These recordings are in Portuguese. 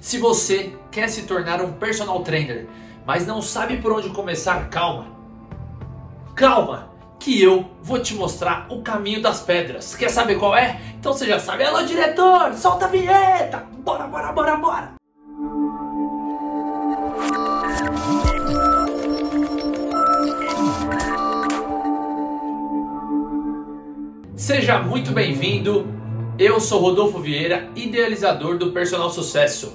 Se você quer se tornar um personal trainer, mas não sabe por onde começar, calma. Calma, que eu vou te mostrar o caminho das pedras. Quer saber qual é? Então você já sabe. Alô, diretor, solta a vinheta! Bora, bora, bora, bora! Seja muito bem-vindo. Eu sou Rodolfo Vieira, idealizador do Personal Sucesso.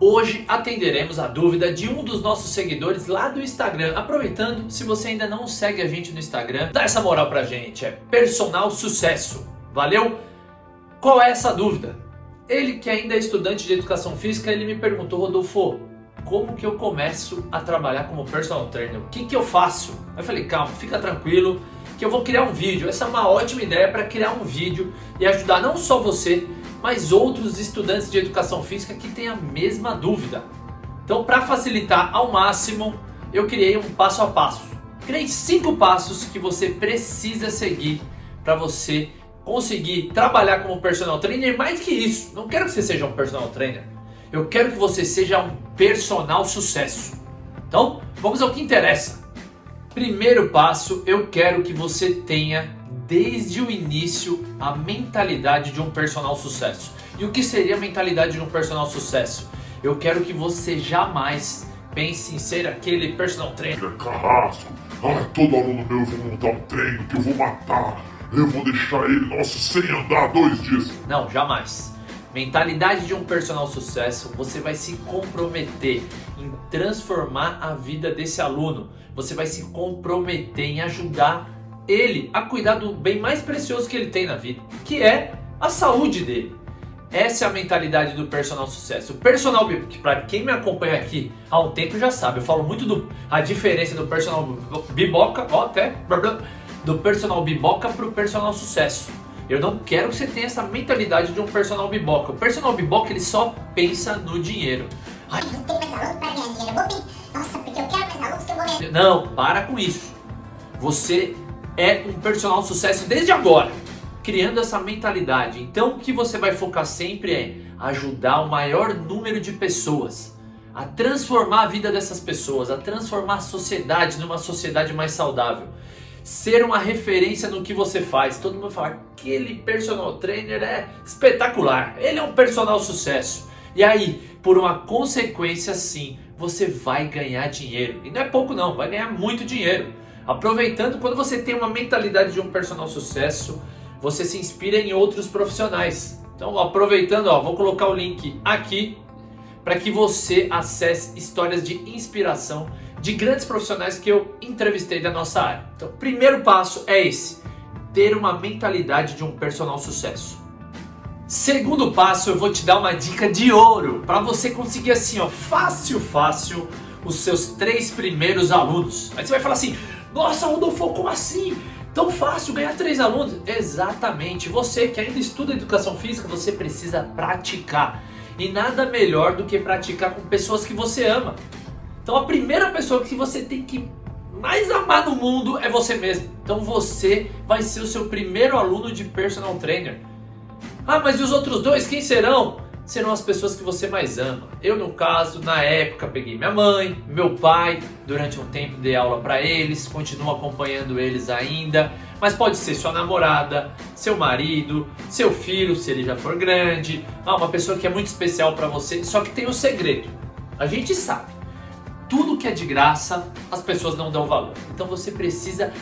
Hoje atenderemos a dúvida de um dos nossos seguidores lá do Instagram. Aproveitando, se você ainda não segue a gente no Instagram, dá essa moral pra gente. É Personal Sucesso. Valeu? Qual é essa dúvida? Ele que ainda é estudante de educação física, ele me perguntou, Rodolfo, como que eu começo a trabalhar como personal trainer? O que que eu faço? Eu falei, calma, fica tranquilo, que eu vou criar um vídeo. Essa é uma ótima ideia para criar um vídeo e ajudar não só você, mas outros estudantes de educação física que têm a mesma dúvida. Então, para facilitar ao máximo, eu criei um passo a passo. Criei cinco passos que você precisa seguir para você conseguir trabalhar como personal trainer. Mais que isso, não quero que você seja um personal trainer. Eu quero que você seja um personal sucesso. Então, vamos ao que interessa. Primeiro passo, eu quero que você tenha desde o início a mentalidade de um personal sucesso. E o que seria a mentalidade de um personal sucesso? Eu quero que você jamais pense em ser aquele personal trainer. Carrasco, ah, todo aluno meu eu vou montar um treino que eu vou matar. Eu vou deixar ele, nossa, sem andar dois dias. Não, jamais. Mentalidade de um personal sucesso, você vai se comprometer em transformar a vida desse aluno. Você vai se comprometer em ajudar ele a cuidar do bem mais precioso que ele tem na vida, que é a saúde dele. Essa é a mentalidade do personal sucesso. O personal, para quem me acompanha aqui há um tempo já sabe, eu falo muito do a diferença do personal biboca, ó, até do personal biboca para o personal sucesso. Eu não quero que você tenha essa mentalidade de um personal biboca. O personal biboca ele só pensa no dinheiro. Ai, não tenho mais alunos para ganhar dinheiro. Eu vou pensar, nossa, porque eu quero mais alunos que eu vou ganhar. Não, para com isso. Você é um personal sucesso desde agora, criando essa mentalidade. Então, o que você vai focar sempre é ajudar o maior número de pessoas, a transformar a vida dessas pessoas, a transformar a sociedade numa sociedade mais saudável. Ser uma referência no que você faz. Todo mundo fala, aquele personal trainer é espetacular, ele é um personal sucesso. E aí, por uma consequência sim, você vai ganhar dinheiro. E não é pouco não, vai ganhar muito dinheiro. Aproveitando, quando você tem uma mentalidade de um personal sucesso, você se inspira em outros profissionais. Então, aproveitando, ó, vou colocar o link aqui para que você acesse histórias de inspiração de grandes profissionais que eu entrevistei da nossa área. Então, primeiro passo é esse: ter uma mentalidade de um personal sucesso. Segundo passo, eu vou te dar uma dica de ouro para você conseguir assim, ó, fácil, fácil, os seus três primeiros alunos. Aí você vai falar assim: nossa, Rodolfo, como assim? Tão fácil ganhar três alunos? Exatamente. Você que ainda estuda educação física, você precisa praticar. E nada melhor do que praticar com pessoas que você ama. Então a primeira pessoa que você tem que mais amar no mundo é você mesmo. Então você vai ser o seu primeiro aluno de personal trainer. Ah, mas e os outros dois, quem serão? Serão as pessoas que você mais ama. Eu, no caso, na época, peguei minha mãe, meu pai, durante um tempo dei aula para eles, continuo acompanhando eles ainda, mas pode ser sua namorada, seu marido, seu filho, se ele já for grande, ah, uma pessoa que é muito especial para você, só que tem um segredo. A gente sabe, tudo que é de graça, as pessoas não dão valor. Então você precisa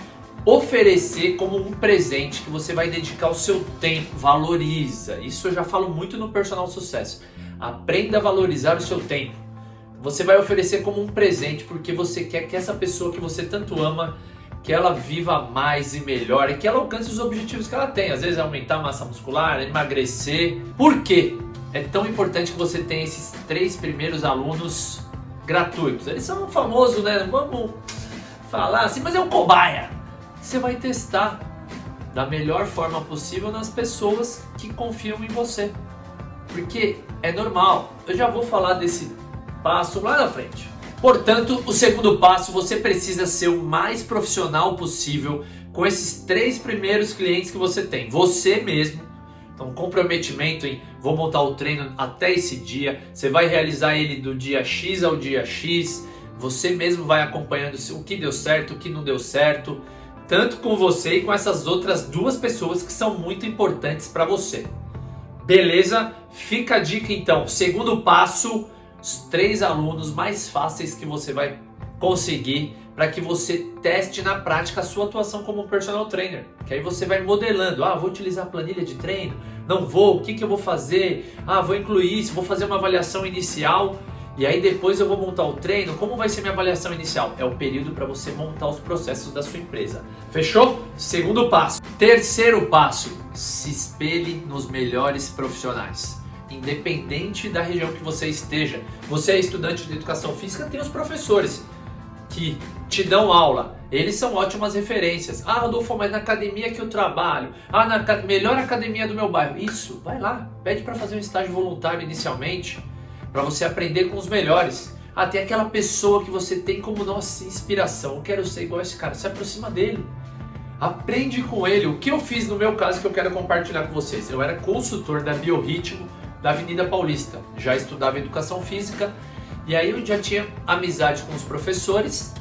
oferecer como um presente que você vai dedicar o seu tempo. Valoriza. Isso eu já falo muito no personal sucesso. Aprenda a valorizar o seu tempo. Você vai oferecer como um presente porque você quer que essa pessoa que você tanto ama que ela viva mais e melhor e que ela alcance os objetivos que ela tem. Às vezes é aumentar a massa muscular, emagrecer. Por quê? É tão importante que você tenha esses três primeiros alunos gratuitos. Eles são famosos, né? Vamos falar assim, mas é um cobaia você vai testar da melhor forma possível nas pessoas que confiam em você. Porque é normal. Eu já vou falar desse passo lá na frente. Portanto, o segundo passo, você precisa ser o mais profissional possível com esses três primeiros clientes que você tem. Você mesmo, Então, comprometimento em vou montar o treino até esse dia, você vai realizar ele do dia X ao dia X, você mesmo vai acompanhando o que deu certo, o que não deu certo, tanto com você e com essas outras duas pessoas que são muito importantes para você. Beleza? Fica a dica então. Segundo passo, os três alunos mais fáceis que você vai conseguir para que você teste na prática a sua atuação como personal trainer. Que aí você vai modelando, ah, vou utilizar a planilha de treino, não vou, o que, que eu vou fazer? Ah, vou incluir isso, vou fazer uma avaliação inicial e aí depois eu vou montar o treino. Como vai ser minha avaliação inicial? É o período para você montar os processos da sua empresa. Fechou? Segundo passo. Terceiro passo, se espelhe nos melhores profissionais independente da região que você esteja. Você é estudante de educação física, tem os professores que te dão aula. Eles são ótimas referências. Ah, Rodolfo, mas na academia que eu trabalho, ah, na melhor academia do meu bairro. Isso, vai lá, pede para fazer um estágio voluntário inicialmente, para você aprender com os melhores. Até aquela pessoa que você tem como nossa inspiração. Eu quero ser igual esse cara. Se aproxima dele. Aprende com ele. O que eu fiz no meu caso que eu quero compartilhar com vocês. Eu era consultor da Biorritmo da Avenida Paulista. Já estudava educação física e aí eu já tinha amizade com os professores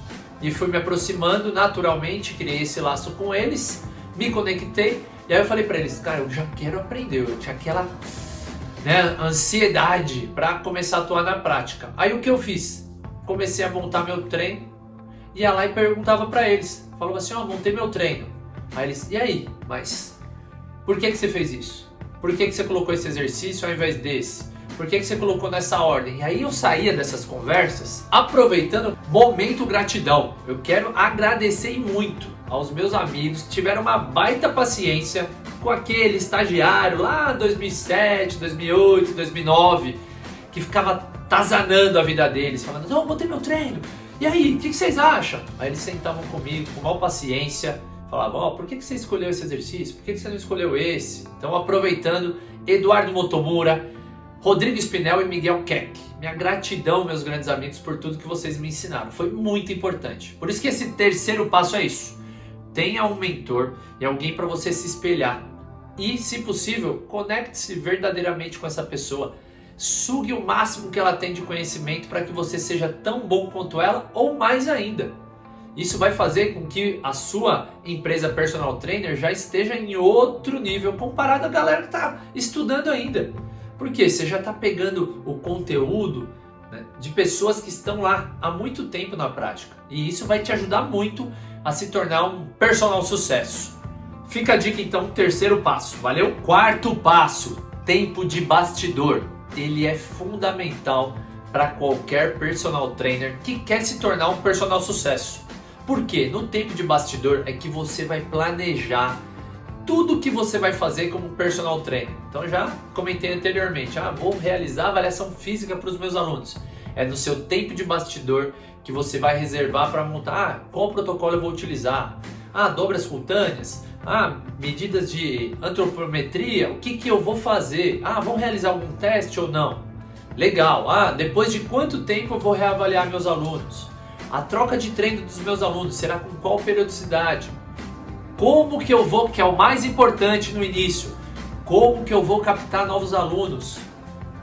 e fui me aproximando naturalmente, criei esse laço com eles, me conectei e aí eu falei para eles, cara, eu já quero aprender, eu tinha aquela né, ansiedade para começar a atuar na prática. Aí o que eu fiz? Comecei a montar meu treino, ia lá e perguntava para eles, falava assim, ó, oh, montei meu treino. Aí eles, e aí? Mas por que que você fez isso? Por que que você colocou esse exercício ao invés desse? Por que, que você colocou nessa ordem? E aí eu saía dessas conversas aproveitando momento gratidão. Eu quero agradecer muito aos meus amigos que tiveram uma baita paciência com aquele estagiário lá 2007, 2008, 2009 que ficava tazanando a vida deles, falando: Não, botei meu treino. E aí, o que, que, vocês acham? Aí eles sentavam comigo com maior paciência, falavam: Ó, oh, por que, que você escolheu esse exercício? Por que, que você não escolheu esse? Então, aproveitando, Eduardo Motomura Rodrigo Spinel e Miguel Keck. Minha gratidão, meus grandes amigos, por tudo que vocês me ensinaram. Foi muito importante. Por isso que esse terceiro passo é isso. Tenha um mentor e alguém para você se espelhar. E, se possível, conecte-se verdadeiramente com essa pessoa. Sugue o máximo que ela tem de conhecimento para que você seja tão bom quanto ela ou mais ainda. Isso vai fazer com que a sua empresa personal trainer já esteja em outro nível comparado à galera que está estudando ainda. Porque você já está pegando o conteúdo né, de pessoas que estão lá há muito tempo na prática. E isso vai te ajudar muito a se tornar um personal sucesso. Fica a dica então, terceiro passo, valeu? Quarto passo, tempo de bastidor. Ele é fundamental para qualquer personal trainer que quer se tornar um personal sucesso. Por quê? No tempo de bastidor é que você vai planejar tudo que você vai fazer como personal trainer. Então já comentei anteriormente, ah, vou realizar avaliação física para os meus alunos. É no seu tempo de bastidor que você vai reservar para montar ah, qual protocolo eu vou utilizar. Ah, dobras cutâneas. Ah, medidas de antropometria. O que, que eu vou fazer? Ah, vão realizar algum teste ou não? Legal. Ah, depois de quanto tempo eu vou reavaliar meus alunos? A troca de treino dos meus alunos será com qual periodicidade? Como que eu vou, que é o mais importante no início, como que eu vou captar novos alunos?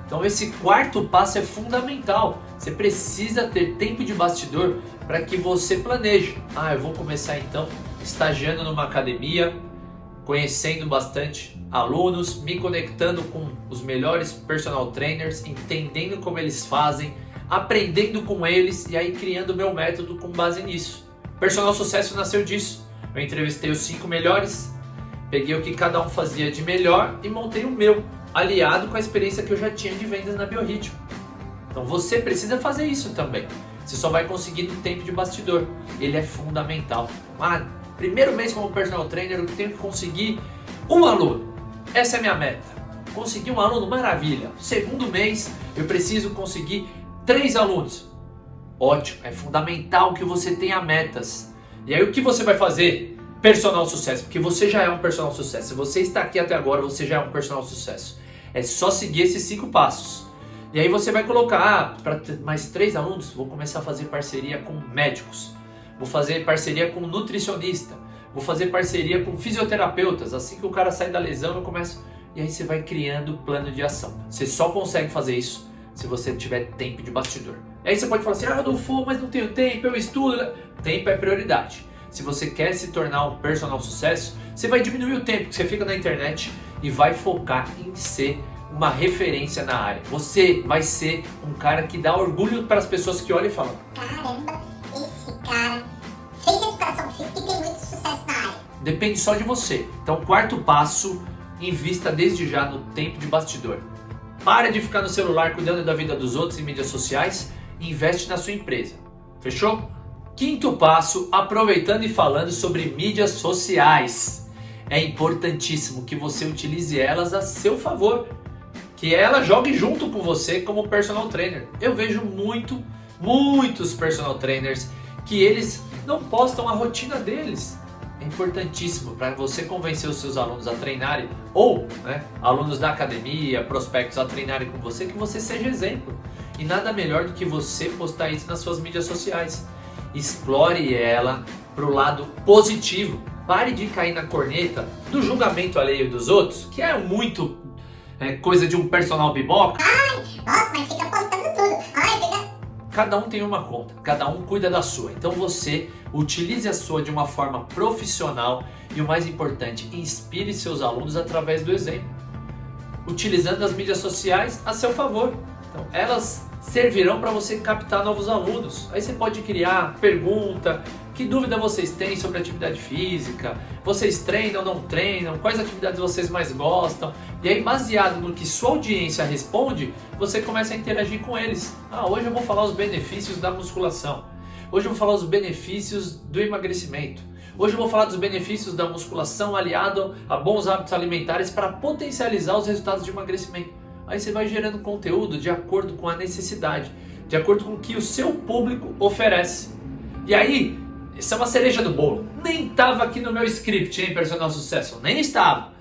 Então esse quarto passo é fundamental. Você precisa ter tempo de bastidor para que você planeje. Ah, eu vou começar então estagiando numa academia, conhecendo bastante alunos, me conectando com os melhores personal trainers, entendendo como eles fazem, aprendendo com eles e aí criando meu método com base nisso. Personal sucesso nasceu disso. Eu entrevistei os cinco melhores, peguei o que cada um fazia de melhor e montei o meu, aliado com a experiência que eu já tinha de vendas na Biorritmo. Então você precisa fazer isso também. Você só vai conseguir no tempo de bastidor. Ele é fundamental. Ah, primeiro mês como personal trainer, eu tenho que conseguir um aluno. Essa é a minha meta. Conseguir um aluno, maravilha. Segundo mês, eu preciso conseguir três alunos. Ótimo, é fundamental que você tenha metas. E aí o que você vai fazer? Personal sucesso, porque você já é um personal sucesso. Se você está aqui até agora, você já é um personal sucesso. É só seguir esses cinco passos. E aí você vai colocar, ah, para mais três alunos, vou começar a fazer parceria com médicos. Vou fazer parceria com nutricionista. Vou fazer parceria com fisioterapeutas. Assim que o cara sai da lesão, eu começo e aí você vai criando plano de ação. Você só consegue fazer isso se você tiver tempo de bastidor. Aí você pode falar assim: ah, Adolfo, mas não tenho tempo, eu estudo. Tempo é prioridade. Se você quer se tornar um personal sucesso, você vai diminuir o tempo que você fica na internet e vai focar em ser uma referência na área. Você vai ser um cara que dá orgulho para as pessoas que olham e falam: Caramba, esse cara Depende só de você. Então, quarto passo, invista desde já no tempo de bastidor. Para de ficar no celular cuidando da vida dos outros em mídias sociais e investe na sua empresa. Fechou? Quinto passo, aproveitando e falando sobre mídias sociais. É importantíssimo que você utilize elas a seu favor. Que ela jogue junto com você como personal trainer. Eu vejo muito, muitos personal trainers que eles não postam a rotina deles é importantíssimo para você convencer os seus alunos a treinarem, ou né, alunos da academia, prospectos a treinarem com você, que você seja exemplo. E nada melhor do que você postar isso nas suas mídias sociais. Explore ela para o lado positivo. Pare de cair na corneta do julgamento alheio dos outros, que é muito é, coisa de um personal biboca. Ai, nossa, mas fica postando. Cada um tem uma conta, cada um cuida da sua. Então você utilize a sua de uma forma profissional e o mais importante, inspire seus alunos através do exemplo, utilizando as mídias sociais a seu favor. Então, elas servirão para você captar novos alunos. Aí você pode criar pergunta, que dúvida vocês têm sobre atividade física? Vocês treinam ou não treinam? Quais atividades vocês mais gostam? E aí, baseado no que sua audiência responde, você começa a interagir com eles. Ah, hoje eu vou falar os benefícios da musculação. Hoje eu vou falar os benefícios do emagrecimento. Hoje eu vou falar dos benefícios da musculação aliado a bons hábitos alimentares para potencializar os resultados de emagrecimento. Aí você vai gerando conteúdo de acordo com a necessidade, de acordo com o que o seu público oferece. E aí, isso é uma cereja do bolo. Nem estava aqui no meu script, hein, personal sucesso? Nem estava.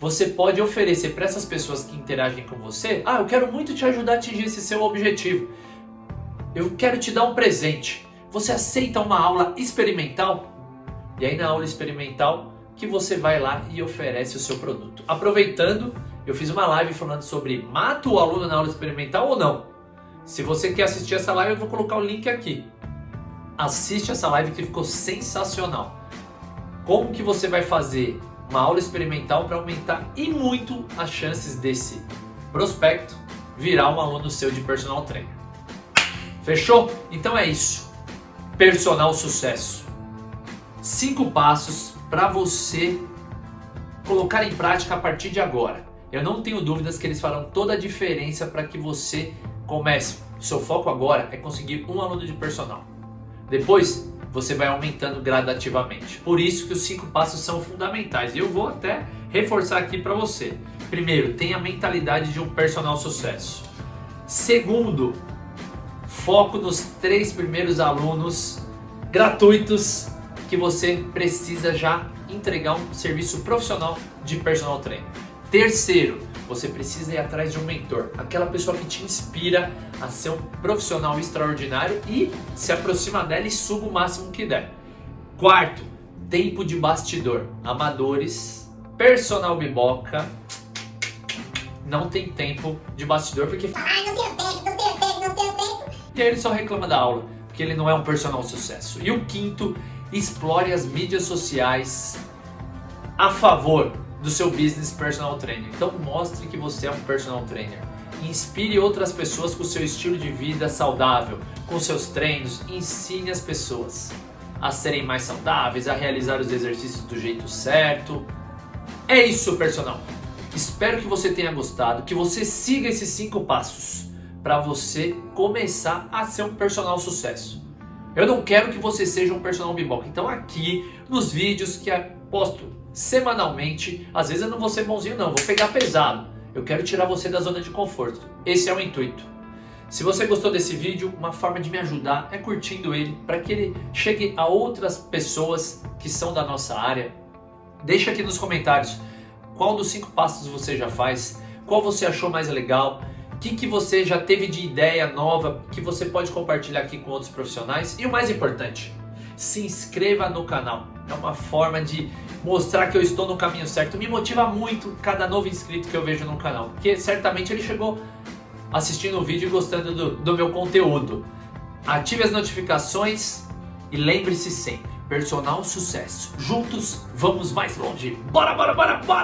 Você pode oferecer para essas pessoas que interagem com você: ah, eu quero muito te ajudar a atingir esse seu objetivo. Eu quero te dar um presente. Você aceita uma aula experimental? E aí na aula experimental que você vai lá e oferece o seu produto. Aproveitando, eu fiz uma live falando sobre mata o aluno na aula experimental ou não. Se você quer assistir essa live, eu vou colocar o link aqui. Assiste essa live que ficou sensacional. Como que você vai fazer uma aula experimental para aumentar e muito as chances desse prospecto virar um aluno seu de personal trainer. Fechou? Então é isso personal sucesso. Cinco passos para você colocar em prática a partir de agora. Eu não tenho dúvidas que eles farão toda a diferença para que você comece. Seu foco agora é conseguir um aluno de personal. Depois, você vai aumentando gradativamente. Por isso que os cinco passos são fundamentais. E eu vou até reforçar aqui para você. Primeiro, tenha a mentalidade de um personal sucesso. Segundo, foco nos três primeiros alunos gratuitos que você precisa já entregar um serviço profissional de personal trainer. Terceiro, você precisa ir atrás de um mentor, aquela pessoa que te inspira a ser um profissional extraordinário e se aproxima dela e suba o máximo que der. Quarto, tempo de bastidor. Amadores, personal biboca, não tem tempo de bastidor porque. Ai, não tenho tempo, não tenho tempo, não tenho tempo. E aí ele só reclama da aula, porque ele não é um personal sucesso. E o quinto, explore as mídias sociais a favor do seu business personal trainer. Então mostre que você é um personal trainer. Inspire outras pessoas com o seu estilo de vida saudável, com seus treinos, ensine as pessoas a serem mais saudáveis, a realizar os exercícios do jeito certo. É isso, personal. Espero que você tenha gostado, que você siga esses cinco passos para você começar a ser um personal sucesso. Eu não quero que você seja um personal biboca. Então aqui nos vídeos que posto semanalmente, às vezes eu não vou ser bonzinho não, vou pegar pesado. Eu quero tirar você da zona de conforto. Esse é o intuito. Se você gostou desse vídeo, uma forma de me ajudar é curtindo ele para que ele chegue a outras pessoas que são da nossa área. Deixa aqui nos comentários qual dos cinco passos você já faz, qual você achou mais legal que, que você já teve de ideia nova que você pode compartilhar aqui com outros profissionais? E o mais importante, se inscreva no canal. É uma forma de mostrar que eu estou no caminho certo. Me motiva muito cada novo inscrito que eu vejo no canal, porque certamente ele chegou assistindo o vídeo e gostando do, do meu conteúdo. Ative as notificações e lembre-se sempre, personal sucesso. Juntos vamos mais longe. Bora, bora, bora, bora!